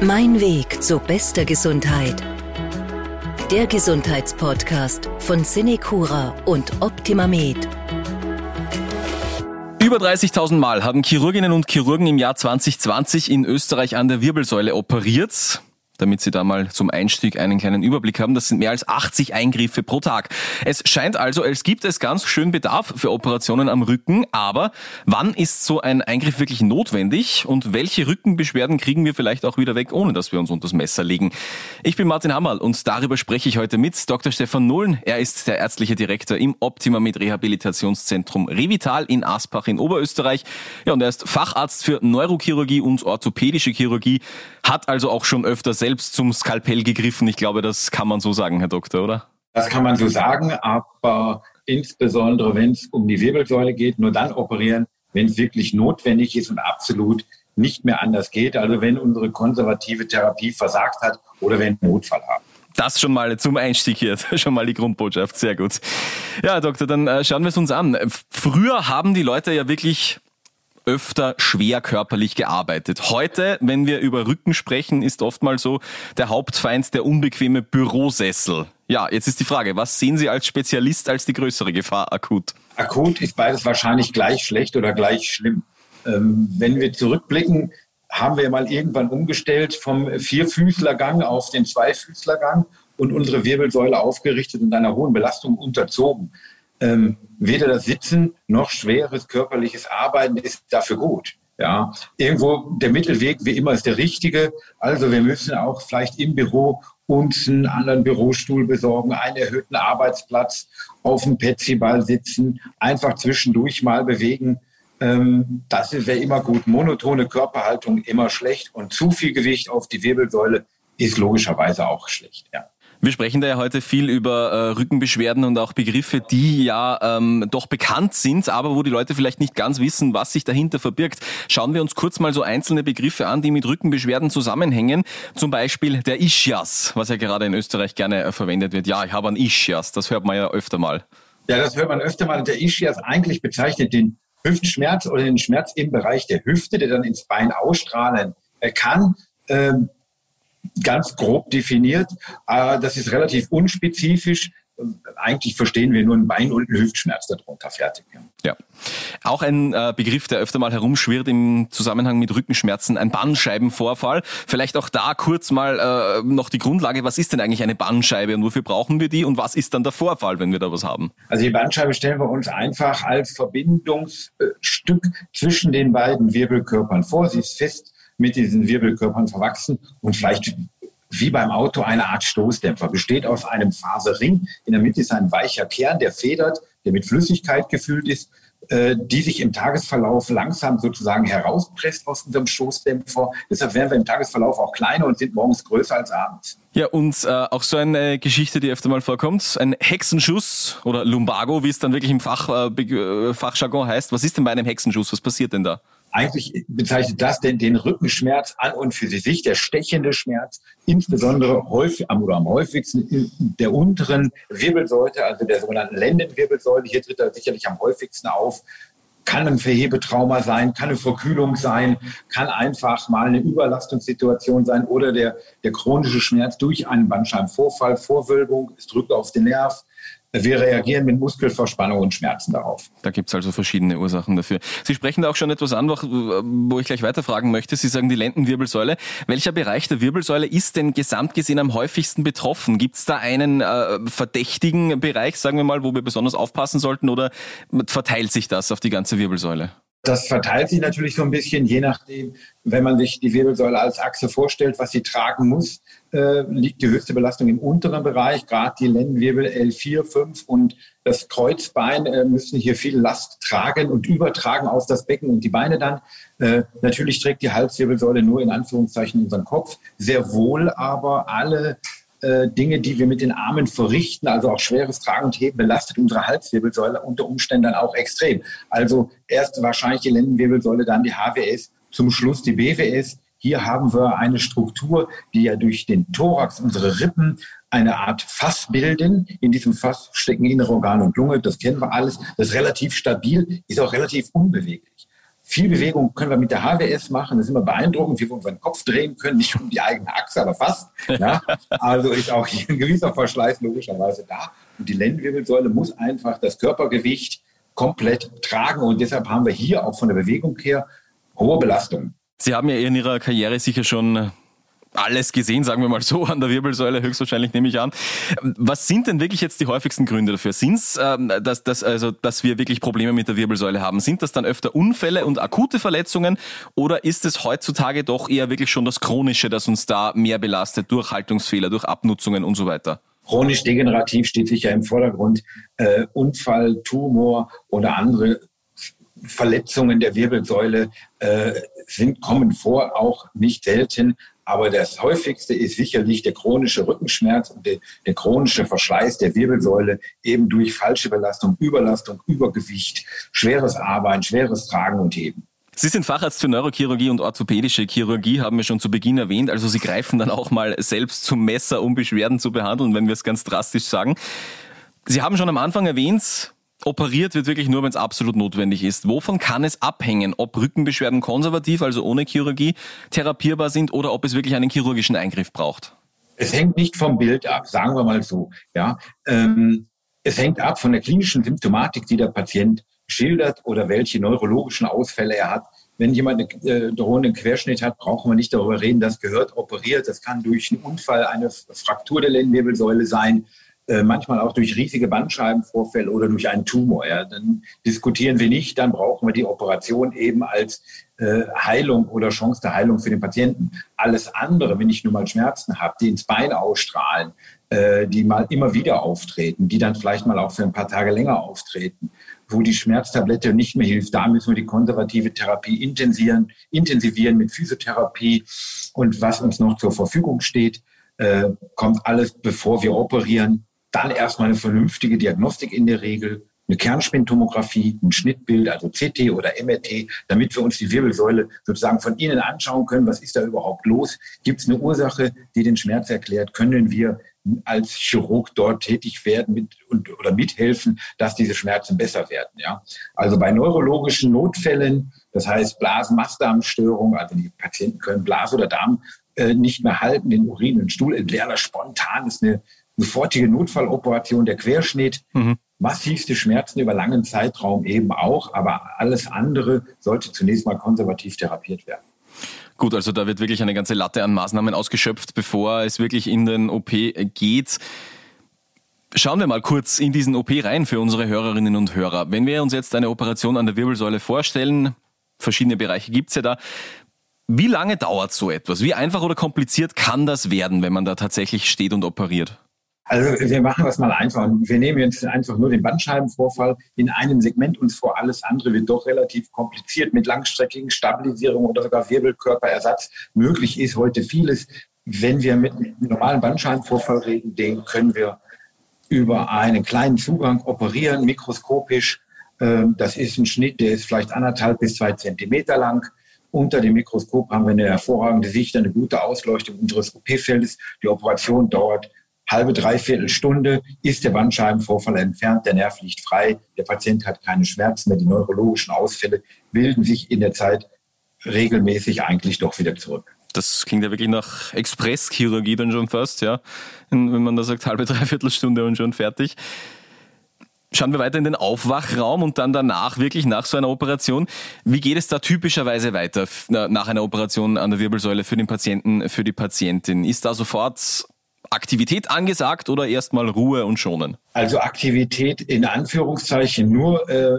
Mein Weg zu bester Gesundheit. Der Gesundheitspodcast von Cinecura und OptimaMed. Über 30.000 Mal haben Chirurginnen und Chirurgen im Jahr 2020 in Österreich an der Wirbelsäule operiert damit Sie da mal zum Einstieg einen kleinen Überblick haben. Das sind mehr als 80 Eingriffe pro Tag. Es scheint also, als gibt es ganz schön Bedarf für Operationen am Rücken. Aber wann ist so ein Eingriff wirklich notwendig und welche Rückenbeschwerden kriegen wir vielleicht auch wieder weg, ohne dass wir uns unter das Messer legen? Ich bin Martin Hammerl und darüber spreche ich heute mit Dr. Stefan Nullen. Er ist der ärztliche Direktor im Optima mit Rehabilitationszentrum Revital in Aspach in Oberösterreich. Ja, und er ist Facharzt für Neurochirurgie und orthopädische Chirurgie, hat also auch schon öfter selbst selbst zum Skalpell gegriffen. Ich glaube, das kann man so sagen, Herr Doktor, oder? Das kann man so sagen, aber insbesondere wenn es um die Wirbelsäule geht, nur dann operieren, wenn es wirklich notwendig ist und absolut nicht mehr anders geht. Also wenn unsere konservative Therapie versagt hat oder wenn wir Notfall haben. Das schon mal zum Einstieg hier, schon mal die Grundbotschaft, sehr gut. Ja, Doktor, dann äh, schauen wir es uns an. Früher haben die Leute ja wirklich öfter schwer körperlich gearbeitet. Heute, wenn wir über Rücken sprechen, ist oftmals so der Hauptfeind der unbequeme Bürosessel. Ja, jetzt ist die Frage, was sehen Sie als Spezialist als die größere Gefahr akut? Akut ist beides wahrscheinlich gleich schlecht oder gleich schlimm. Ähm, wenn wir zurückblicken, haben wir mal irgendwann umgestellt vom Vierfüßlergang auf den Zweifüßlergang und unsere Wirbelsäule aufgerichtet und einer hohen Belastung unterzogen ähm, weder das Sitzen noch schweres körperliches Arbeiten ist dafür gut. Ja, irgendwo der Mittelweg wie immer ist der richtige. Also wir müssen auch vielleicht im Büro uns einen anderen Bürostuhl besorgen, einen erhöhten Arbeitsplatz, auf dem Petsyball sitzen, einfach zwischendurch mal bewegen. Ähm, das wäre immer gut. Monotone Körperhaltung immer schlecht und zu viel Gewicht auf die Wirbelsäule ist logischerweise auch schlecht. Ja. Wir sprechen da ja heute viel über äh, Rückenbeschwerden und auch Begriffe, die ja ähm, doch bekannt sind, aber wo die Leute vielleicht nicht ganz wissen, was sich dahinter verbirgt. Schauen wir uns kurz mal so einzelne Begriffe an, die mit Rückenbeschwerden zusammenhängen. Zum Beispiel der Ischias, was ja gerade in Österreich gerne äh, verwendet wird. Ja, ich habe einen Ischias, das hört man ja öfter mal. Ja, das hört man öfter mal. Der Ischias eigentlich bezeichnet den Hüftschmerz oder den Schmerz im Bereich der Hüfte, der dann ins Bein ausstrahlen kann. Ähm, ganz grob definiert. Äh, das ist relativ unspezifisch. Eigentlich verstehen wir nur einen Bein- und einen Hüftschmerz darunter fertig. Ja. Auch ein äh, Begriff, der öfter mal herumschwirrt im Zusammenhang mit Rückenschmerzen, ein Bandscheibenvorfall. Vielleicht auch da kurz mal äh, noch die Grundlage. Was ist denn eigentlich eine Bandscheibe und wofür brauchen wir die und was ist dann der Vorfall, wenn wir da was haben? Also die Bandscheibe stellen wir uns einfach als Verbindungsstück zwischen den beiden Wirbelkörpern vor. Sie ist fest mit diesen Wirbelkörpern verwachsen und vielleicht wie beim Auto eine Art Stoßdämpfer. Besteht aus einem Faserring. In der Mitte ist ein weicher Kern, der federt, der mit Flüssigkeit gefüllt ist, äh, die sich im Tagesverlauf langsam sozusagen herauspresst aus unserem Stoßdämpfer. Deshalb werden wir im Tagesverlauf auch kleiner und sind morgens größer als abends. Ja, und äh, auch so eine Geschichte, die öfter mal vorkommt, ein Hexenschuss oder Lumbago, wie es dann wirklich im Fach, äh, äh Fachjargon heißt. Was ist denn bei einem Hexenschuss? Was passiert denn da? Eigentlich bezeichnet das den, den Rückenschmerz an und für sich, der stechende Schmerz, insbesondere häufig oder am häufigsten der unteren Wirbelsäule, also der sogenannten Lendenwirbelsäule. Hier tritt er sicherlich am häufigsten auf. Kann ein Verhebetrauma sein, kann eine Verkühlung sein, kann einfach mal eine Überlastungssituation sein oder der, der chronische Schmerz durch einen Bandscheibenvorfall, Vorwölbung, es drückt auf den Nerv, wir reagieren mit Muskelverspannung und Schmerzen darauf. Da gibt es also verschiedene Ursachen dafür. Sie sprechen da auch schon etwas an, wo ich gleich weiterfragen möchte. Sie sagen die Lendenwirbelsäule. Welcher Bereich der Wirbelsäule ist denn gesamt gesehen am häufigsten betroffen? Gibt es da einen äh, verdächtigen Bereich, sagen wir mal, wo wir besonders aufpassen sollten oder verteilt sich das auf die ganze Wirbelsäule? Das verteilt sich natürlich so ein bisschen, je nachdem, wenn man sich die Wirbelsäule als Achse vorstellt, was sie tragen muss, äh, liegt die höchste Belastung im unteren Bereich. Gerade die Lendenwirbel L4, 5 und das Kreuzbein äh, müssen hier viel Last tragen und übertragen auf das Becken und die Beine dann. Äh, natürlich trägt die Halswirbelsäule nur in Anführungszeichen unseren Kopf. Sehr wohl aber alle äh, Dinge, die wir mit den Armen verrichten, also auch schweres Tragen und Heben, belastet unsere Halswirbelsäule unter Umständen dann auch extrem. Also erst wahrscheinlich die Lendenwirbelsäule, dann die HWS, zum Schluss die BWS. Hier haben wir eine Struktur, die ja durch den Thorax, unsere Rippen, eine Art Fass bilden. In diesem Fass stecken innere Organe und Lunge, das kennen wir alles. Das ist relativ stabil, ist auch relativ unbeweglich. Viel Bewegung können wir mit der HWS machen. Das ist immer beeindruckend, wie wir unseren Kopf drehen können. Nicht um die eigene Achse, aber fast. Ja? Also ist auch hier ein gewisser Verschleiß logischerweise da. Und die Lendenwirbelsäule muss einfach das Körpergewicht komplett tragen. Und deshalb haben wir hier auch von der Bewegung her hohe Belastungen. Sie haben ja in Ihrer Karriere sicher schon alles gesehen, sagen wir mal so, an der Wirbelsäule, höchstwahrscheinlich nehme ich an. Was sind denn wirklich jetzt die häufigsten Gründe dafür? Sind es, ähm, dass, dass, also, dass wir wirklich Probleme mit der Wirbelsäule haben? Sind das dann öfter Unfälle und akute Verletzungen oder ist es heutzutage doch eher wirklich schon das Chronische, das uns da mehr belastet, durch Haltungsfehler, durch Abnutzungen und so weiter? Chronisch degenerativ steht sicher im Vordergrund. Äh, Unfall, Tumor oder andere Verletzungen der Wirbelsäule äh, sind, kommen vor, auch nicht selten. Aber das häufigste ist sicherlich der chronische Rückenschmerz und der, der, chronische Verschleiß der Wirbelsäule eben durch falsche Belastung, Überlastung, Übergewicht, schweres Arbeiten, schweres Tragen und Heben. Sie sind Facharzt für Neurochirurgie und orthopädische Chirurgie, haben wir schon zu Beginn erwähnt. Also Sie greifen dann auch mal selbst zum Messer, um Beschwerden zu behandeln, wenn wir es ganz drastisch sagen. Sie haben schon am Anfang erwähnt, operiert wird wirklich nur, wenn es absolut notwendig ist. Wovon kann es abhängen, ob Rückenbeschwerden konservativ, also ohne Chirurgie, therapierbar sind oder ob es wirklich einen chirurgischen Eingriff braucht? Es hängt nicht vom Bild ab, sagen wir mal so. Ja, ähm, es hängt ab von der klinischen Symptomatik, die der Patient schildert oder welche neurologischen Ausfälle er hat. Wenn jemand einen äh, drohenden Querschnitt hat, brauchen wir nicht darüber reden, das gehört operiert. Das kann durch einen Unfall eine Fraktur der Lendenwirbelsäule sein. Äh, manchmal auch durch riesige Bandscheibenvorfälle oder durch einen Tumor. Ja. Dann diskutieren wir nicht, dann brauchen wir die Operation eben als äh, Heilung oder Chance der Heilung für den Patienten. Alles andere, wenn ich nur mal Schmerzen habe, die ins Bein ausstrahlen, äh, die mal immer wieder auftreten, die dann vielleicht mal auch für ein paar Tage länger auftreten, wo die Schmerztablette nicht mehr hilft, da müssen wir die konservative Therapie intensivieren, intensivieren mit Physiotherapie und was uns noch zur Verfügung steht, äh, kommt alles, bevor wir operieren dann erstmal eine vernünftige Diagnostik in der Regel, eine Kernspintomographie, ein Schnittbild, also CT oder MRT, damit wir uns die Wirbelsäule sozusagen von innen anschauen können. Was ist da überhaupt los? Gibt es eine Ursache, die den Schmerz erklärt? Können wir als Chirurg dort tätig werden mit, und, oder mithelfen, dass diese Schmerzen besser werden? Ja? Also bei neurologischen Notfällen, das heißt Blasen-Mastdarmstörung, also die Patienten können Blase oder Darm äh, nicht mehr halten, den Urin und Stuhl entleeren spontan ist eine sofortige Notfalloperation, der Querschnitt, mhm. massivste Schmerzen über langen Zeitraum eben auch, aber alles andere sollte zunächst mal konservativ therapiert werden. Gut, also da wird wirklich eine ganze Latte an Maßnahmen ausgeschöpft, bevor es wirklich in den OP geht. Schauen wir mal kurz in diesen OP rein für unsere Hörerinnen und Hörer. Wenn wir uns jetzt eine Operation an der Wirbelsäule vorstellen, verschiedene Bereiche gibt's ja da, wie lange dauert so etwas? Wie einfach oder kompliziert kann das werden, wenn man da tatsächlich steht und operiert? Also wir machen das mal einfach. Wir nehmen jetzt einfach nur den Bandscheibenvorfall in einem Segment uns vor. Alles andere wird doch relativ kompliziert mit langstreckigen Stabilisierung oder sogar Wirbelkörperersatz. Möglich ist heute vieles. Wenn wir mit einem normalen Bandscheibenvorfall reden, den können wir über einen kleinen Zugang operieren, mikroskopisch. Ähm, das ist ein Schnitt, der ist vielleicht anderthalb bis zwei Zentimeter lang. Unter dem Mikroskop haben wir eine hervorragende Sicht, eine gute Ausleuchtung unseres OP-Feldes. Die Operation dauert halbe, dreiviertel Stunde ist der Bandscheibenvorfall entfernt, der Nerv liegt frei, der Patient hat keine Schmerzen mehr, die neurologischen Ausfälle bilden sich in der Zeit regelmäßig eigentlich doch wieder zurück. Das klingt ja wirklich nach Expresschirurgie dann schon fast, ja. Wenn man da sagt, halbe, dreiviertel Stunde und schon fertig. Schauen wir weiter in den Aufwachraum und dann danach, wirklich nach so einer Operation. Wie geht es da typischerweise weiter nach einer Operation an der Wirbelsäule für den Patienten, für die Patientin? Ist da sofort Aktivität angesagt oder erstmal Ruhe und Schonen? Also Aktivität in Anführungszeichen nur äh,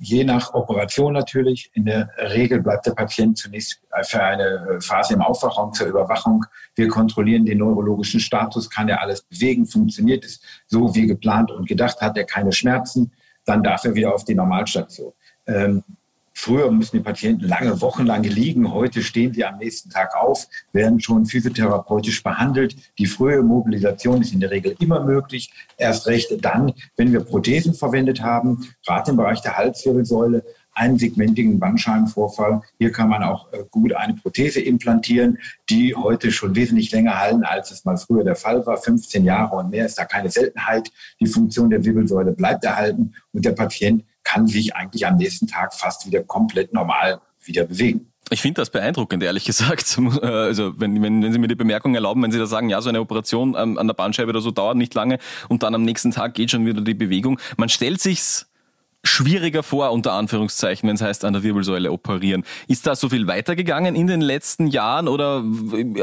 je nach Operation natürlich. In der Regel bleibt der Patient zunächst für eine äh, Phase im Aufwachraum zur Überwachung. Wir kontrollieren den neurologischen Status, kann er alles bewegen, funktioniert es so wie geplant und gedacht, hat er keine Schmerzen, dann darf er wieder auf die Normalstation. Ähm, Früher mussten die Patienten lange, wochenlang liegen. Heute stehen sie am nächsten Tag auf, werden schon physiotherapeutisch behandelt. Die frühe Mobilisation ist in der Regel immer möglich. Erst recht dann, wenn wir Prothesen verwendet haben, gerade im Bereich der Halswirbelsäule, einen segmentigen Bandscheibenvorfall. Hier kann man auch äh, gut eine Prothese implantieren, die heute schon wesentlich länger halten, als es mal früher der Fall war. 15 Jahre und mehr ist da keine Seltenheit. Die Funktion der Wirbelsäule bleibt erhalten und der Patient kann sich eigentlich am nächsten Tag fast wieder komplett normal wieder bewegen. Ich finde das beeindruckend, ehrlich gesagt. Äh, also wenn, wenn, wenn Sie mir die Bemerkung erlauben, wenn Sie da sagen, ja, so eine Operation ähm, an der Bandscheibe oder so dauert nicht lange und dann am nächsten Tag geht schon wieder die Bewegung. Man stellt sich's schwieriger vor, unter Anführungszeichen, wenn es heißt, an der Wirbelsäule operieren. Ist da so viel weitergegangen in den letzten Jahren oder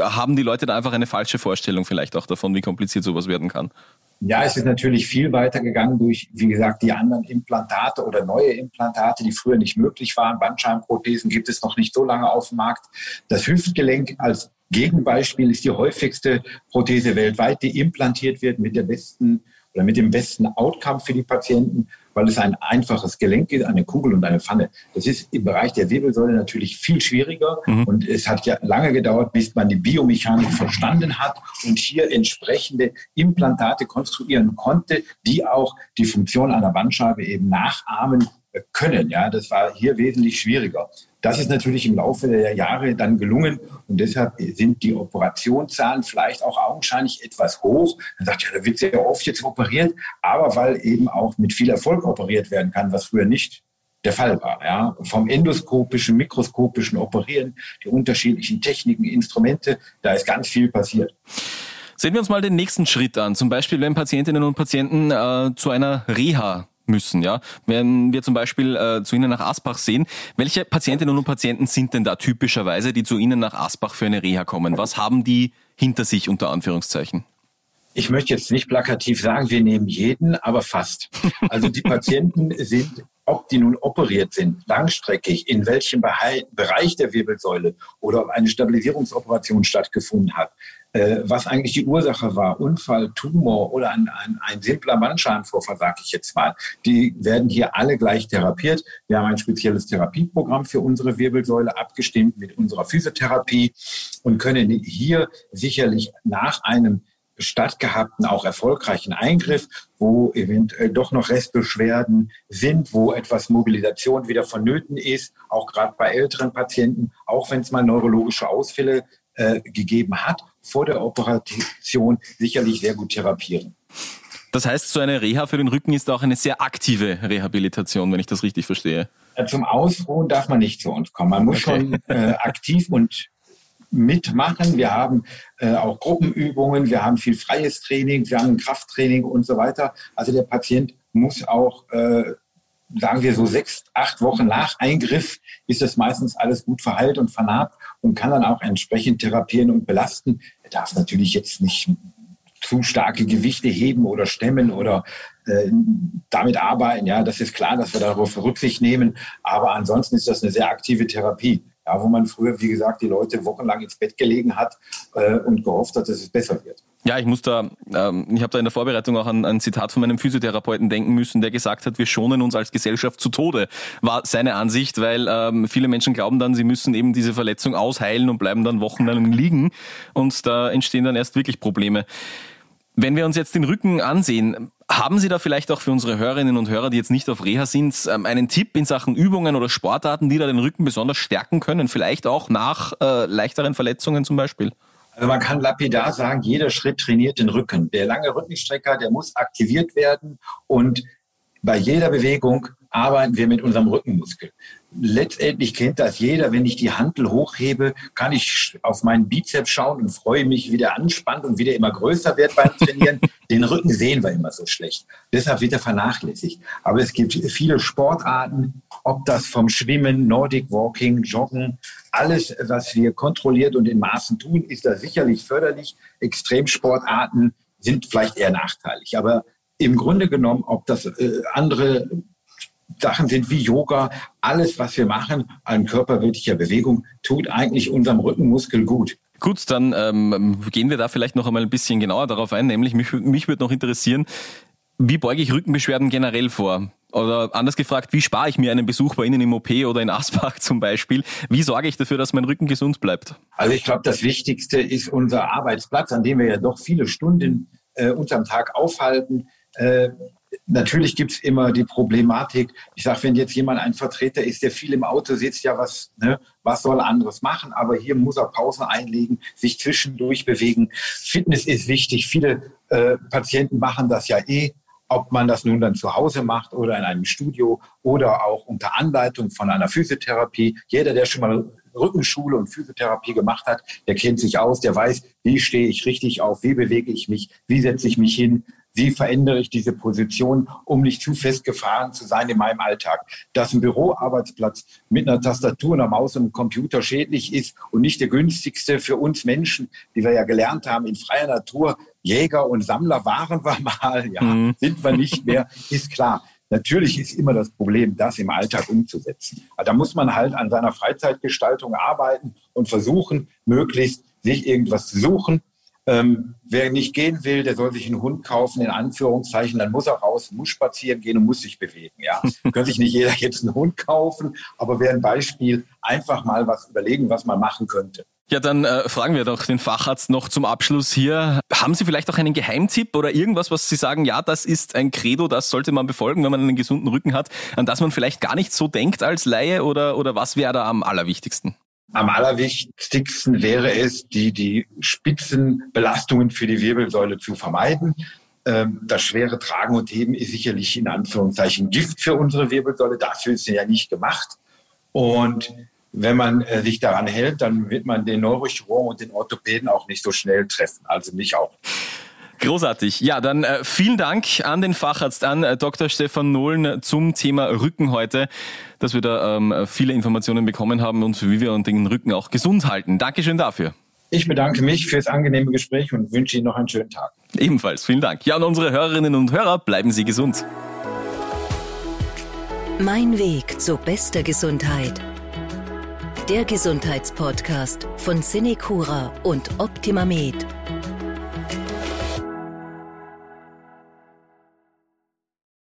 haben die Leute da einfach eine falsche Vorstellung vielleicht auch davon, wie kompliziert sowas werden kann? Ja, es ist natürlich viel weiter gegangen durch, wie gesagt, die anderen Implantate oder neue Implantate, die früher nicht möglich waren. Bandscheibenprothesen gibt es noch nicht so lange auf dem Markt. Das Hüftgelenk als Gegenbeispiel ist die häufigste Prothese weltweit, die implantiert wird mit der besten oder mit dem besten Outcome für die Patienten weil es ein einfaches Gelenk ist, eine Kugel und eine Pfanne. Das ist im Bereich der Wirbelsäule natürlich viel schwieriger mhm. und es hat ja lange gedauert, bis man die Biomechanik verstanden hat und hier entsprechende Implantate konstruieren konnte, die auch die Funktion einer Bandscheibe eben nachahmen können. Ja, das war hier wesentlich schwieriger. Das ist natürlich im Laufe der Jahre dann gelungen und deshalb sind die Operationszahlen vielleicht auch augenscheinlich etwas hoch. Man sagt ja, da wird sehr oft jetzt operiert, aber weil eben auch mit viel Erfolg operiert werden kann, was früher nicht der Fall war. Ja. Vom endoskopischen, mikroskopischen Operieren, die unterschiedlichen Techniken, Instrumente, da ist ganz viel passiert. Sehen wir uns mal den nächsten Schritt an. Zum Beispiel, wenn Patientinnen und Patienten äh, zu einer Reha müssen. Ja, wenn wir zum Beispiel äh, zu Ihnen nach Asbach sehen, welche Patientinnen und Patienten sind denn da typischerweise, die zu Ihnen nach Asbach für eine Reha kommen? Was haben die hinter sich unter Anführungszeichen? Ich möchte jetzt nicht plakativ sagen, wir nehmen jeden, aber fast. Also die Patienten sind ob die nun operiert sind, langstreckig, in welchem Bereich der Wirbelsäule oder ob eine Stabilisierungsoperation stattgefunden hat, äh, was eigentlich die Ursache war, Unfall, Tumor oder ein, ein, ein simpler Bandscheibenvorfall, sage ich jetzt mal, die werden hier alle gleich therapiert. Wir haben ein spezielles Therapieprogramm für unsere Wirbelsäule abgestimmt mit unserer Physiotherapie und können hier sicherlich nach einem stattgehabten, auch erfolgreichen Eingriff, wo eventuell doch noch Restbeschwerden sind, wo etwas Mobilisation wieder vonnöten ist, auch gerade bei älteren Patienten, auch wenn es mal neurologische Ausfälle äh, gegeben hat, vor der Operation sicherlich sehr gut therapieren. Das heißt, so eine Reha für den Rücken ist auch eine sehr aktive Rehabilitation, wenn ich das richtig verstehe. Zum Ausruhen darf man nicht zu uns kommen. Man muss okay. schon äh, aktiv und mitmachen. Wir haben äh, auch Gruppenübungen, wir haben viel freies Training, wir haben Krafttraining und so weiter. Also der Patient muss auch, äh, sagen wir so sechs, acht Wochen nach Eingriff, ist das meistens alles gut verheilt und vernarbt und kann dann auch entsprechend therapieren und belasten. Er darf natürlich jetzt nicht zu starke Gewichte heben oder stemmen oder äh, damit arbeiten. Ja, das ist klar, dass wir darauf Rücksicht nehmen. Aber ansonsten ist das eine sehr aktive Therapie. Ja, wo man früher, wie gesagt, die Leute wochenlang ins Bett gelegen hat äh, und gehofft hat, dass es besser wird. Ja, ich muss da, ähm, ich habe da in der Vorbereitung auch an ein Zitat von meinem Physiotherapeuten denken müssen, der gesagt hat, wir schonen uns als Gesellschaft zu Tode, war seine Ansicht, weil ähm, viele Menschen glauben dann, sie müssen eben diese Verletzung ausheilen und bleiben dann wochenlang liegen und da entstehen dann erst wirklich Probleme. Wenn wir uns jetzt den Rücken ansehen, haben Sie da vielleicht auch für unsere Hörerinnen und Hörer, die jetzt nicht auf Reha sind, ähm, einen Tipp in Sachen Übungen oder Sportarten, die da den Rücken besonders stärken können? Vielleicht auch nach äh, leichteren Verletzungen zum Beispiel? Also man kann lapidar sagen, jeder Schritt trainiert den Rücken. Der lange Rückenstrecker, der muss aktiviert werden und bei jeder Bewegung arbeiten wir mit unserem Rückenmuskel letztendlich kennt das jeder. Wenn ich die Hantel hochhebe, kann ich auf meinen Bizeps schauen und freue mich, wie der anspannt und wie der immer größer wird beim Trainieren. Den Rücken sehen wir immer so schlecht. Deshalb wird er vernachlässigt. Aber es gibt viele Sportarten, ob das vom Schwimmen, Nordic Walking, Joggen, alles, was wir kontrolliert und in Maßen tun, ist da sicherlich förderlich. Extremsportarten sind vielleicht eher nachteilig. Aber im Grunde genommen, ob das äh, andere Sachen sind wie Yoga, alles, was wir machen an körperwirklicher Bewegung, tut eigentlich unserem Rückenmuskel gut. Gut, dann ähm, gehen wir da vielleicht noch einmal ein bisschen genauer darauf ein. Nämlich mich, mich würde noch interessieren, wie beuge ich Rückenbeschwerden generell vor? Oder anders gefragt, wie spare ich mir einen Besuch bei Ihnen im OP oder in Asbach zum Beispiel? Wie sorge ich dafür, dass mein Rücken gesund bleibt? Also ich glaube, das Wichtigste ist unser Arbeitsplatz, an dem wir ja doch viele Stunden äh, unterm Tag aufhalten. Äh, Natürlich gibt es immer die Problematik. Ich sage, wenn jetzt jemand ein Vertreter ist, der viel im Auto sitzt, ja, was, ne, was soll er anderes machen? Aber hier muss er Pausen einlegen, sich zwischendurch bewegen. Fitness ist wichtig. Viele äh, Patienten machen das ja eh ob man das nun dann zu Hause macht oder in einem Studio oder auch unter Anleitung von einer Physiotherapie. Jeder, der schon mal Rückenschule und Physiotherapie gemacht hat, der kennt sich aus, der weiß, wie stehe ich richtig auf, wie bewege ich mich, wie setze ich mich hin, wie verändere ich diese Position, um nicht zu festgefahren zu sein in meinem Alltag. Dass ein Büroarbeitsplatz mit einer Tastatur, einer Maus und einem Computer schädlich ist und nicht der günstigste für uns Menschen, die wir ja gelernt haben, in freier Natur, Jäger und Sammler waren wir mal, ja, mhm. sind wir nicht mehr, ist klar. Natürlich ist immer das Problem, das im Alltag umzusetzen. Aber da muss man halt an seiner Freizeitgestaltung arbeiten und versuchen, möglichst sich irgendwas zu suchen, ähm, wer nicht gehen will, der soll sich einen Hund kaufen, in Anführungszeichen, dann muss er raus, muss spazieren gehen und muss sich bewegen. Ja, kann sich nicht jeder jetzt einen Hund kaufen, aber wäre ein Beispiel, einfach mal was überlegen, was man machen könnte. Ja, dann äh, fragen wir doch den Facharzt noch zum Abschluss hier. Haben Sie vielleicht auch einen Geheimtipp oder irgendwas, was Sie sagen, ja, das ist ein Credo, das sollte man befolgen, wenn man einen gesunden Rücken hat, an das man vielleicht gar nicht so denkt als Laie oder, oder was wäre da am allerwichtigsten? Am allerwichtigsten wäre es, die, die Spitzenbelastungen für die Wirbelsäule zu vermeiden. Ähm, das schwere Tragen und Heben ist sicherlich in Anführungszeichen Gift für unsere Wirbelsäule. Dafür ist sie ja nicht gemacht. Und wenn man äh, sich daran hält, dann wird man den Neurochirurgen und den Orthopäden auch nicht so schnell treffen. Also mich auch. Großartig. Ja, dann äh, vielen Dank an den Facharzt, an äh, Dr. Stefan Nohlen zum Thema Rücken heute, dass wir da ähm, viele Informationen bekommen haben und wie wir den Rücken auch gesund halten. Dankeschön dafür. Ich bedanke mich für das angenehme Gespräch und wünsche Ihnen noch einen schönen Tag. Ebenfalls, vielen Dank. Ja, und unsere Hörerinnen und Hörer, bleiben Sie gesund. Mein Weg zur bester Gesundheit. Der Gesundheitspodcast von Cinecura und Optimamed.